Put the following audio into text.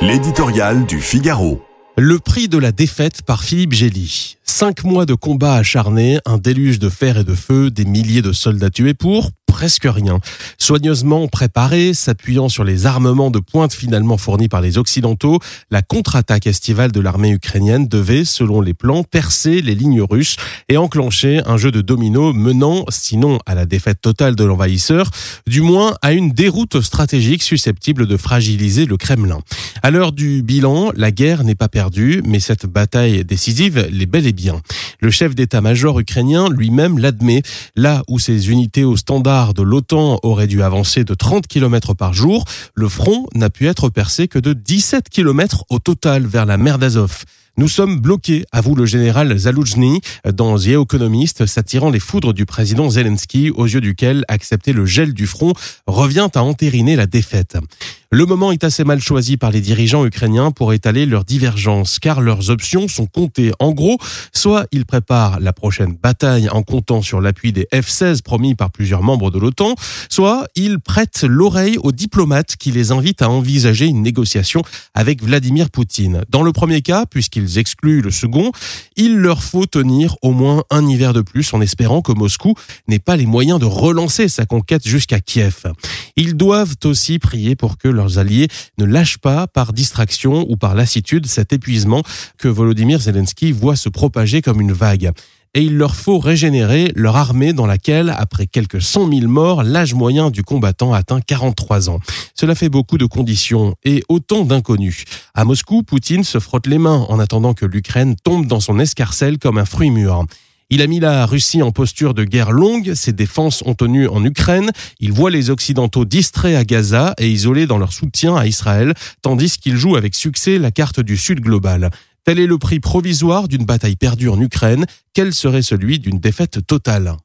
L'éditorial du Figaro. Le prix de la défaite par Philippe Gély. Cinq mois de combats acharnés, un déluge de fer et de feu, des milliers de soldats tués pour presque rien. Soigneusement préparé, s'appuyant sur les armements de pointe finalement fournis par les Occidentaux, la contre-attaque estivale de l'armée ukrainienne devait, selon les plans, percer les lignes russes et enclencher un jeu de domino menant, sinon à la défaite totale de l'envahisseur, du moins à une déroute stratégique susceptible de fragiliser le Kremlin. À l'heure du bilan, la guerre n'est pas perdue, mais cette bataille décisive l'est bel et bien. Le chef d'état-major ukrainien lui-même l'admet, là où ses unités au standard de l'OTAN aurait dû avancer de 30 km par jour, le front n'a pu être percé que de 17 km au total vers la mer d'Azov. Nous sommes bloqués, avoue le général Zaloujny dans The Economist, s'attirant les foudres du président Zelensky, aux yeux duquel accepter le gel du front revient à entériner la défaite. Le moment est assez mal choisi par les dirigeants ukrainiens pour étaler leurs divergences, car leurs options sont comptées. En gros, soit ils préparent la prochaine bataille en comptant sur l'appui des F-16 promis par plusieurs membres de l'OTAN, soit ils prêtent l'oreille aux diplomates qui les invitent à envisager une négociation avec Vladimir Poutine. Dans le premier cas, puisqu'ils excluent le second, il leur faut tenir au moins un hiver de plus en espérant que Moscou n'ait pas les moyens de relancer sa conquête jusqu'à Kiev. Ils doivent aussi prier pour que leurs alliés ne lâchent pas par distraction ou par lassitude cet épuisement que Volodymyr Zelensky voit se propager comme une vague et il leur faut régénérer leur armée dans laquelle, après quelques cent mille morts, l'âge moyen du combattant atteint 43 ans. Cela fait beaucoup de conditions et autant d'inconnus. À Moscou, Poutine se frotte les mains en attendant que l'Ukraine tombe dans son escarcelle comme un fruit mûr. Il a mis la Russie en posture de guerre longue, ses défenses ont tenu en Ukraine, il voit les Occidentaux distraits à Gaza et isolés dans leur soutien à Israël, tandis qu'il joue avec succès la carte du Sud global. Tel est le prix provisoire d'une bataille perdue en Ukraine, quel serait celui d'une défaite totale?